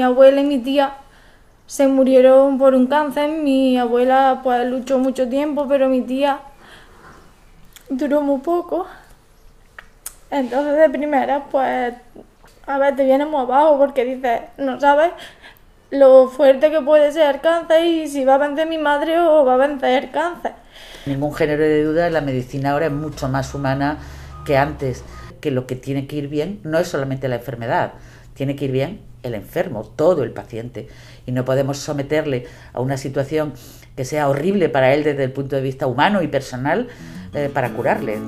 mi abuela y mi tía se murieron por un cáncer. Mi abuela pues luchó mucho tiempo, pero mi tía duró muy poco. Entonces de primera pues a ver, te viene muy abajo porque dices, no sabes lo fuerte que puede ser el cáncer y si va a vencer mi madre o va a vencer el cáncer. Ningún género de duda, la medicina ahora es mucho más humana que antes, que lo que tiene que ir bien no es solamente la enfermedad, tiene que ir bien el enfermo, todo el paciente. Y no podemos someterle a una situación que sea horrible para él desde el punto de vista humano y personal eh, para curarle.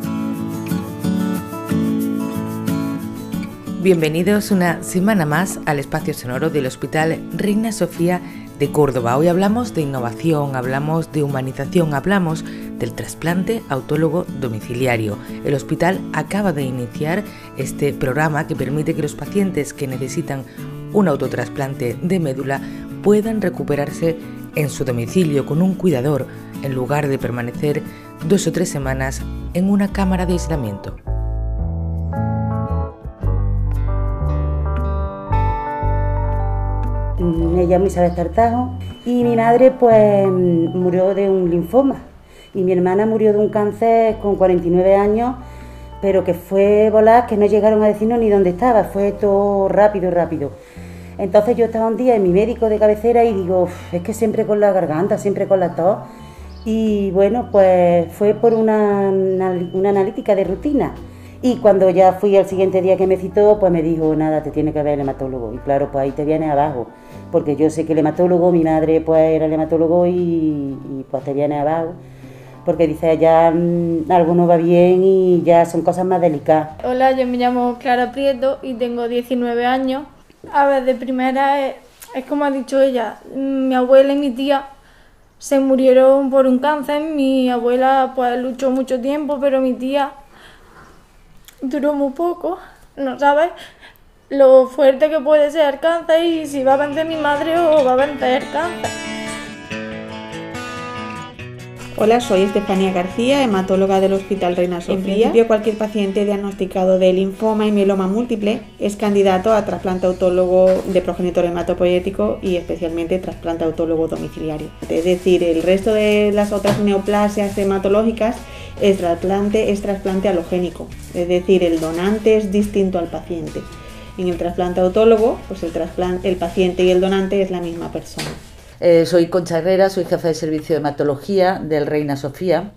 Bienvenidos una semana más al espacio sonoro del Hospital Reina Sofía de Córdoba. Hoy hablamos de innovación, hablamos de humanización, hablamos del trasplante autólogo domiciliario. El hospital acaba de iniciar este programa que permite que los pacientes que necesitan un autotrasplante de médula puedan recuperarse en su domicilio con un cuidador en lugar de permanecer dos o tres semanas en una cámara de aislamiento. Me llamo Isabel Tartajo y mi madre pues murió de un linfoma y mi hermana murió de un cáncer con 49 años, pero que fue volar, que no llegaron a decirnos ni dónde estaba, fue todo rápido, rápido. Entonces yo estaba un día en mi médico de cabecera y digo, es que siempre con la garganta, siempre con la tos. Y bueno, pues fue por una, una analítica de rutina. Y cuando ya fui al siguiente día que me citó, pues me dijo, nada, te tiene que ver el hematólogo. Y claro, pues ahí te viene abajo porque yo sé que el hematólogo, mi madre pues era el hematólogo y, pues te viene abajo, porque dice ya mm, algo no va bien y ya son cosas más delicadas. Hola, yo me llamo Clara Prieto y tengo 19 años. A ver, de primera es, es como ha dicho ella, mi abuela y mi tía se murieron por un cáncer, mi abuela pues luchó mucho tiempo, pero mi tía duró muy poco, ¿no sabes? lo fuerte que puede ser el y si va a vencer mi madre o va a vencer el. Hola, soy Estefanía García, hematóloga del Hospital Reina Sofía. En principio, cualquier paciente diagnosticado de linfoma y mieloma múltiple es candidato a trasplante autólogo de progenitor hematopoyético y especialmente trasplante autólogo domiciliario. Es decir, el resto de las otras neoplasias hematológicas es trasplante, es trasplante alogénico, es decir, el donante es distinto al paciente. En el trasplante autólogo, pues el, el paciente y el donante es la misma persona. Eh, soy Concha Herrera, soy jefa de servicio de hematología del Reina Sofía.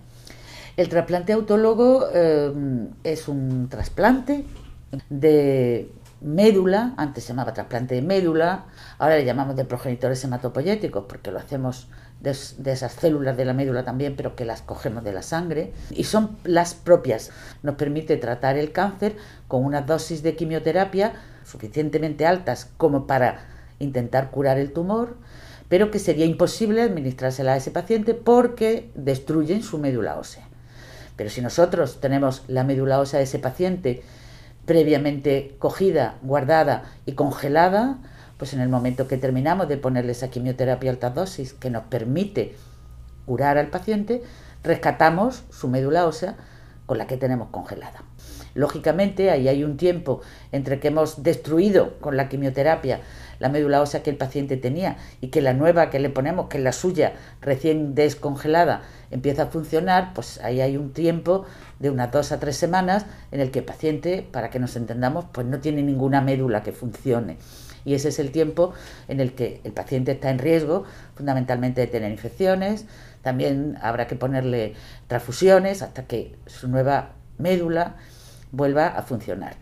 El trasplante autólogo eh, es un trasplante de médula, antes se llamaba trasplante de médula, ahora le llamamos de progenitores hematopoyéticos porque lo hacemos de, de, esas células de la médula también, pero que las cogemos de la sangre y son las propias. Nos permite tratar el cáncer con unas dosis de quimioterapia suficientemente altas como para intentar curar el tumor, pero que sería imposible administrársela a ese paciente porque destruyen su médula ósea. Pero si nosotros tenemos la médula ósea de ese paciente previamente cogida, guardada y congelada, pues en el momento que terminamos de ponerle esa quimioterapia alta dosis que nos permite curar al paciente, rescatamos su médula ósea con la que tenemos congelada. Lógicamente, ahí hay un tiempo entre que hemos destruido con la quimioterapia la médula ósea que el paciente tenía y que la nueva que le ponemos, que es la suya recién descongelada, empieza a funcionar, pues ahí hay un tiempo de unas dos a tres semanas en el que el paciente, para que nos entendamos, pues no tiene ninguna médula que funcione. Y ese es el tiempo en el que el paciente está en riesgo fundamentalmente de tener infecciones, también habrá que ponerle transfusiones hasta que su nueva médula vuelva a funcionar.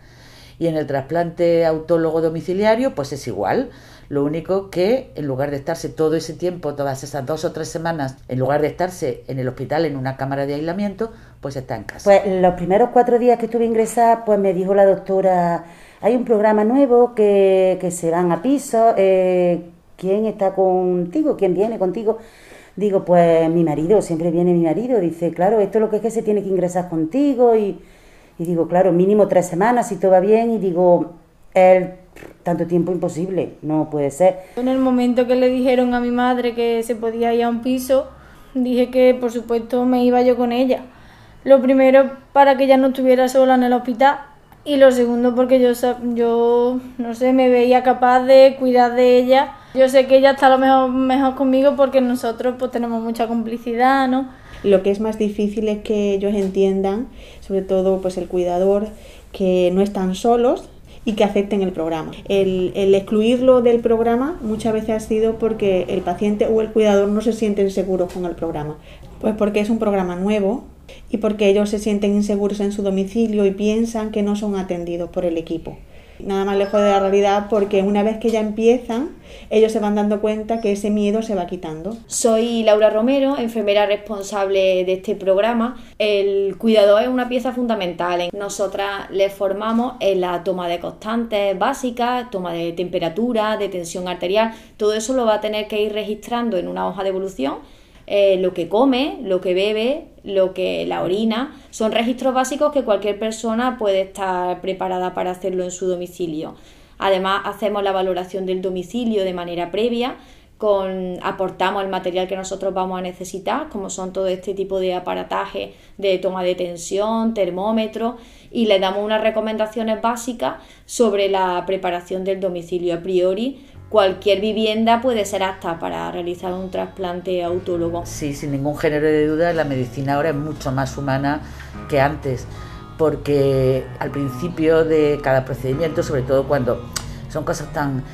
Y en el trasplante autólogo domiciliario, pues es igual. Lo único que en lugar de estarse todo ese tiempo, todas esas dos o tres semanas, en lugar de estarse en el hospital en una cámara de aislamiento, pues está en casa. Pues los primeros cuatro días que estuve ingresada, pues me dijo la doctora, hay un programa nuevo que, que se van a piso, eh, ¿quién está contigo? ¿Quién viene contigo? Digo, pues mi marido, siempre viene mi marido. Dice, claro, esto es lo que es que se tiene que ingresar contigo y y digo, claro, mínimo tres semanas si todo va bien. Y digo, el tanto tiempo imposible, no puede ser. En el momento que le dijeron a mi madre que se podía ir a un piso, dije que por supuesto me iba yo con ella. Lo primero para que ella no estuviera sola en el hospital Y lo segundo porque yo, yo no sé, me veía capaz de cuidar de ella. Yo sé que ella está lo mejor, mejor conmigo porque nosotros pues tenemos mucha complicidad, ¿no? Lo que es más difícil es que ellos entiendan, sobre todo pues el cuidador, que no están solos, y que acepten el programa. El, el, excluirlo del programa muchas veces ha sido porque el paciente o el cuidador no se sienten seguros con el programa. Pues porque es un programa nuevo y porque ellos se sienten inseguros en su domicilio y piensan que no son atendidos por el equipo nada más lejos de la realidad porque una vez que ya empiezan, ellos se van dando cuenta que ese miedo se va quitando. Soy Laura Romero, enfermera responsable de este programa. El cuidador es una pieza fundamental. Nosotras les formamos en la toma de constantes básicas, toma de temperatura, de tensión arterial. Todo eso lo va a tener que ir registrando en una hoja de evolución eh, lo que come, lo que bebe, lo que la orina, son registros básicos que cualquier persona puede estar preparada para hacerlo en su domicilio. Además, hacemos la valoración del domicilio de manera previa, con, aportamos el material que nosotros vamos a necesitar, como son todo este tipo de aparataje de toma de tensión, termómetro, y le damos unas recomendaciones básicas sobre la preparación del domicilio a priori cualquier vivienda puede ser apta para realizar un trasplante autólogo. Sí, sin ningún género de duda, la medicina ahora es mucho más humana que antes, porque al principio de cada procedimiento, sobre todo cuando son cosas tan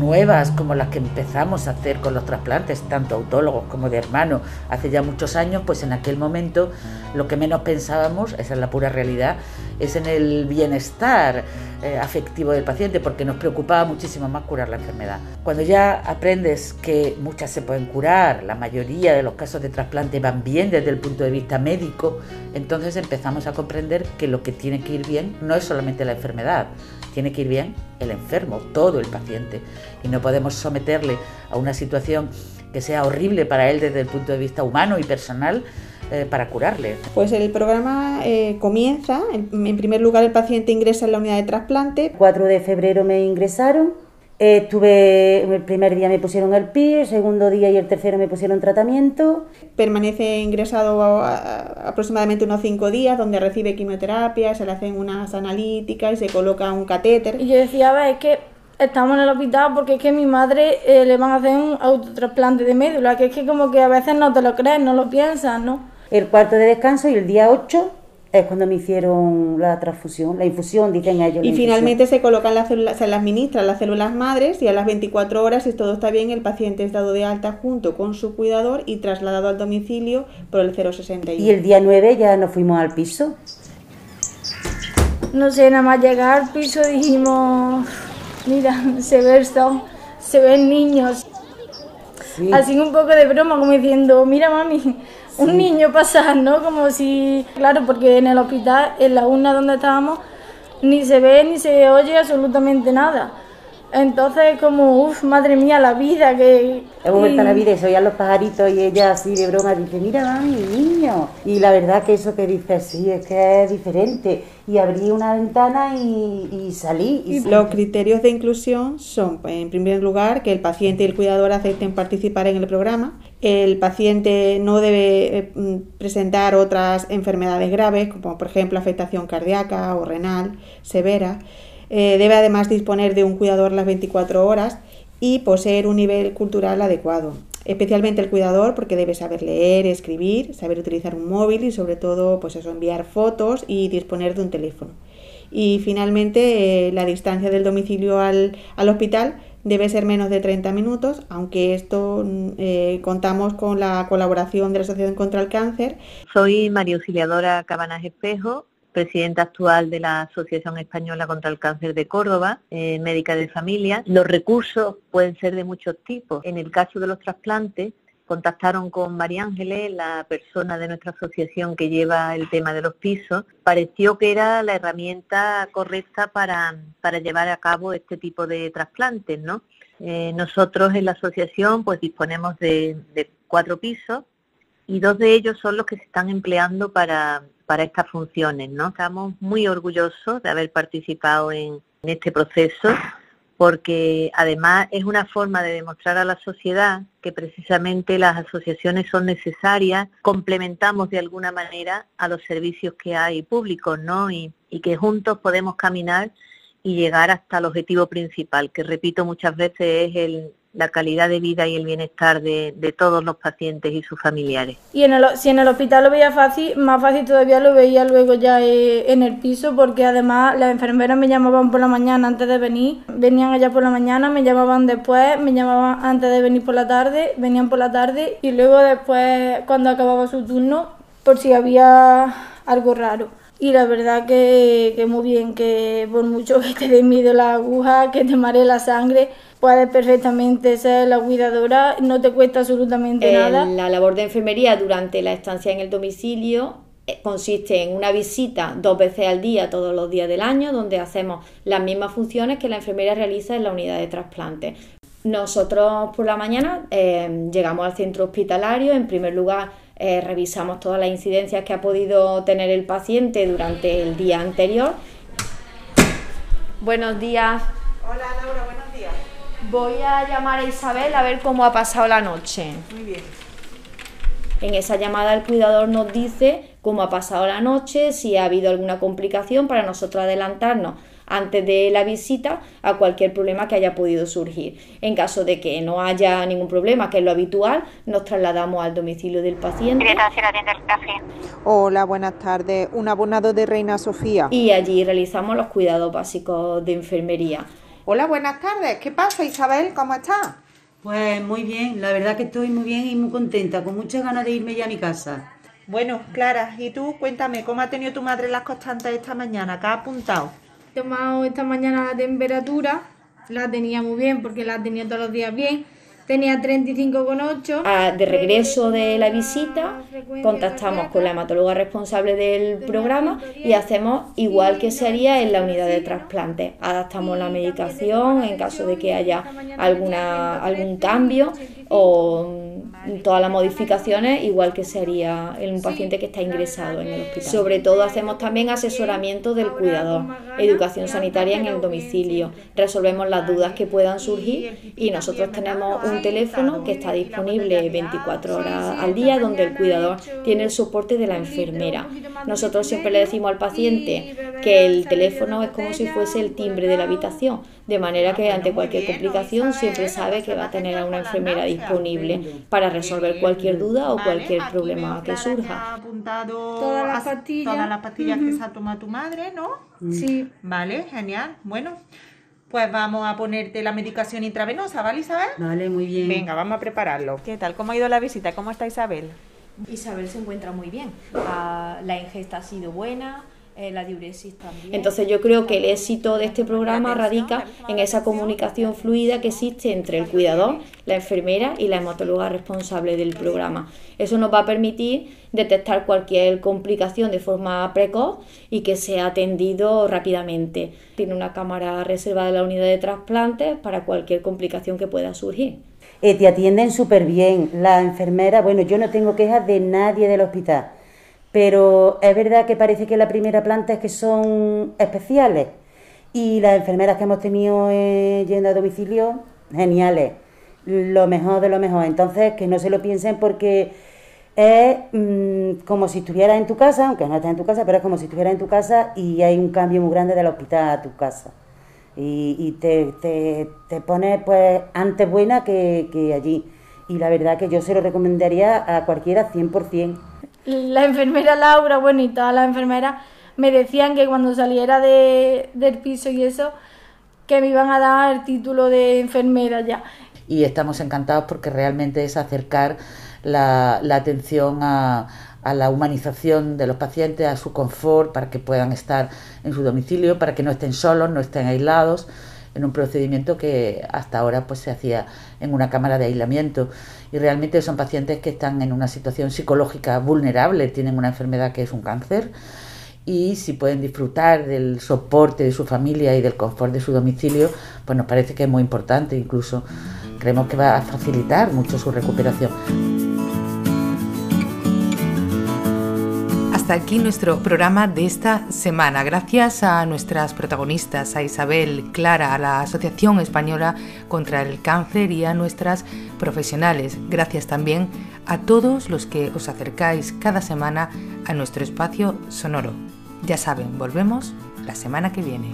nuevas como las que empezamos a hacer con los trasplantes, tanto autólogos como de hermanos, hace ya muchos años, pues en aquel momento lo que menos pensábamos, esa es la pura realidad, es en el bienestar eh, afectivo del paciente, porque nos preocupaba muchísimo más curar la enfermedad. Cuando ya aprendes que muchas se pueden curar, la mayoría de los casos de trasplante van bien desde el punto de vista médico, entonces empezamos a comprender que lo que tiene que ir bien no es solamente la enfermedad, tiene que ir bien el enfermo, todo el paciente. Y no podemos someterle a una situación que sea horrible para él desde el punto de vista humano y personal eh, para curarle. Pues el programa eh, comienza, en, primer lugar el paciente ingresa en la unidad de trasplante. 4 de febrero me ingresaron, Estuve, el primer día me pusieron el PI, el segundo día y el tercero me pusieron tratamiento. Permanece ingresado aproximadamente unos cinco días, donde recibe quimioterapia, se le hacen unas analíticas y se coloca un catéter. Y yo decía, a ver, es que estamos en el hospital porque es que mi madre eh, le van a hacer un autotrasplante de médula, que es que como que a veces no te lo crees, no lo piensas, ¿no? El cuarto de descanso y el día 8 es cuando me hicieron la transfusión, la infusión, dicen ellos. Y finalmente se colocan las células, se le administran las células madres y a las 24 horas, si todo está bien, el paciente es dado de alta junto con su cuidador y trasladado al domicilio por el 061. Y el día 9 ya nos fuimos al piso. No sé, nada más llegar al piso dijimos, mira, se ve esto, se ven niños. Así un poco de broma, como diciendo, mira mami, un niño pasar, ¿no? Como si, claro, porque en el hospital, en la urna donde estábamos, ni se ve ni se oye absolutamente nada. Entonces, como, uff, madre mía, la vida que... Hemos vuelto a la vida y se oían los pajaritos y ella así de broma dice, mira, mami, niño. Y la verdad que eso que dice, sí, es que es diferente. Y abrí una ventana y, salí. Y los criterios de inclusión son, en primer lugar, que el paciente y el cuidador acepten participar en el programa. El paciente no debe eh, presentar otras enfermedades graves, como por ejemplo afectación cardíaca o renal severa. Eh, debe además disponer de un cuidador las 24 horas y poseer un nivel cultural adecuado. Especialmente el cuidador porque debe saber leer, escribir, saber utilizar un móvil y sobre todo pues eso, enviar fotos y disponer de un teléfono. Y finalmente eh, la distancia del domicilio al, hospital debe ser menos de 30 minutos, aunque esto mm, eh, contamos con la colaboración de la Asociación contra el Cáncer. Soy María Auxiliadora Cabanas Espejo, presidenta actual de la Asociación Española contra el Cáncer de Córdoba, eh, médica de familia. Los recursos pueden ser de muchos tipos. En el caso de los trasplantes, contactaron con María Ángeles, la persona de nuestra asociación que lleva el tema de los pisos. Pareció que era la herramienta correcta para, llevar a cabo este tipo de trasplantes, ¿no? Eh, nosotros en la asociación pues disponemos de cuatro pisos y dos de ellos son los que se están empleando para, para estas funciones, ¿no? Estamos muy orgullosos de haber participado en, este proceso porque además es una forma de demostrar a la sociedad que precisamente las asociaciones son necesarias, complementamos de alguna manera a los servicios que hay públicos, ¿no? Y, y que juntos podemos caminar y llegar hasta el objetivo principal, que repito muchas veces es el, la calidad de vida y el bienestar de, todos los pacientes y sus familiares. Y en el, si en el hospital lo veía fácil, más fácil todavía lo veía luego ya eh, en el piso, porque además las enfermeras me llamaban por la mañana antes de venir, venían allá por la mañana, me llamaban después, me llamaban antes de venir por la tarde, venían por la tarde y luego después cuando acababa su turno, por si había algo raro. Y la verdad que, que muy bien, que por mucho que te dé miedo la aguja, que te mare la sangre, puedes perfectamente ser la cuidadora, no te cuesta absolutamente nada. La labor de enfermería durante la estancia en el domicilio eh, consiste en una visita dos veces al día, todos los días del año, donde hacemos las mismas funciones que la enfermería realiza en la unidad de trasplante. Nosotros por la mañana eh, llegamos al centro hospitalario, en primer lugar eh, revisamos todas las incidencias que ha podido tener el paciente durante el día anterior. Buenos días. Hola Laura, buenos días. Voy a llamar a Isabel a ver cómo ha pasado la noche. Muy bien. En esa llamada el cuidador nos dice cómo ha pasado la noche, si ha habido alguna complicación para nosotros adelantarnos antes de la visita a cualquier problema que haya podido surgir. En caso de que no haya ningún problema, que es lo habitual, nos trasladamos al domicilio del paciente. Hola, buenas tardes. Un abonado de Reina Sofía. Y allí realizamos los cuidados básicos de enfermería. Hola, buenas tardes. ¿Qué pasa, Isabel? ¿Cómo estás? Pues muy bien, la verdad que estoy muy bien y muy contenta, con muchas ganas de irme ya a mi casa. Bueno, Clara, y tú cuéntame, ¿cómo ha tenido tu madre las constantes esta mañana? ¿Qué ha apuntado? Tomado esta mañana la temperatura, la tenía muy bien porque la tenía todos los días bien Tenía 35,8. Ah, de regreso de la visita, contactamos con la hematóloga responsable del programa y hacemos igual que se haría en la unidad de trasplante. Adaptamos la medicación en caso de que haya alguna, algún cambio o todas las modificaciones igual que se haría en un paciente que está ingresado en el hospital. Sobre todo hacemos también asesoramiento del cuidador, educación sanitaria en el domicilio, resolvemos las dudas que puedan surgir y nosotros tenemos un teléfono que está disponible 24 horas al día donde el cuidador tiene el soporte de la enfermera. Nosotros siempre le decimos al paciente que el teléfono es como si fuese el timbre de la habitación, de manera que ante cualquier complicación siempre sabe que va a tener a una enfermera disponible para resolver cualquier duda o cualquier problema que surja. Todas las pastillas, todas las pastillas que se ha tomado tu madre, ¿no? Sí. Vale, genial. Bueno, pues vamos a ponerte la medicación intravenosa, ¿vale Isabel? Vale, muy bien. Venga, vamos a prepararlo. ¿Qué tal? ¿Cómo ha ido la visita? ¿Cómo está Isabel? Isabel se encuentra muy bien. Ah, la ingesta ha sido buena, eh, la diuresis también. Entonces yo creo que el éxito de este programa radica en esa comunicación fluida que existe entre el cuidador, la enfermera y la hematóloga responsable del programa. Eso nos va a permitir detectar cualquier complicación de forma precoz y que sea atendido rápidamente. Tiene una cámara reservada en la unidad de trasplantes para cualquier complicación que pueda surgir. Eh, te atienden súper bien. La enfermera, bueno, yo no tengo quejas de nadie del hospital pero es verdad que parece que la primera planta es que son especiales y las enfermeras que hemos tenido eh, yendo a domicilio, geniales, lo mejor de lo mejor. Entonces, que no se lo piensen porque es mm, como si estuvieras en tu casa, aunque no estés en tu casa, pero es como si estuvieras en tu casa y hay un cambio muy grande del hospital a tu casa. Y, te, te, te pones pues antes buena que, que allí. Y la verdad que yo se lo recomendaría a cualquiera 100% la enfermera Laura, bueno, y todas las enfermeras me decían que cuando saliera de, del piso y eso, que me iban a dar el título de enfermera ya. Y estamos encantados porque realmente es acercar la, la atención a, a la humanización de los pacientes, a su confort, para que puedan estar en su domicilio, para que no estén solos, no estén aislados en un procedimiento que hasta ahora pues se hacía en una cámara de aislamiento y realmente son pacientes que están en una situación psicológica vulnerable, tienen una enfermedad que es un cáncer y si pueden disfrutar del soporte de su familia y del confort de su domicilio, pues nos parece que es muy importante, incluso creemos que va a facilitar mucho su recuperación. Hasta aquí nuestro programa de esta semana. Gracias a nuestras protagonistas, a Isabel, Clara, a la Asociación Española contra el Cáncer y a nuestras profesionales. Gracias también a todos los que os acercáis cada semana a nuestro espacio sonoro. Ya saben, volvemos la semana que viene.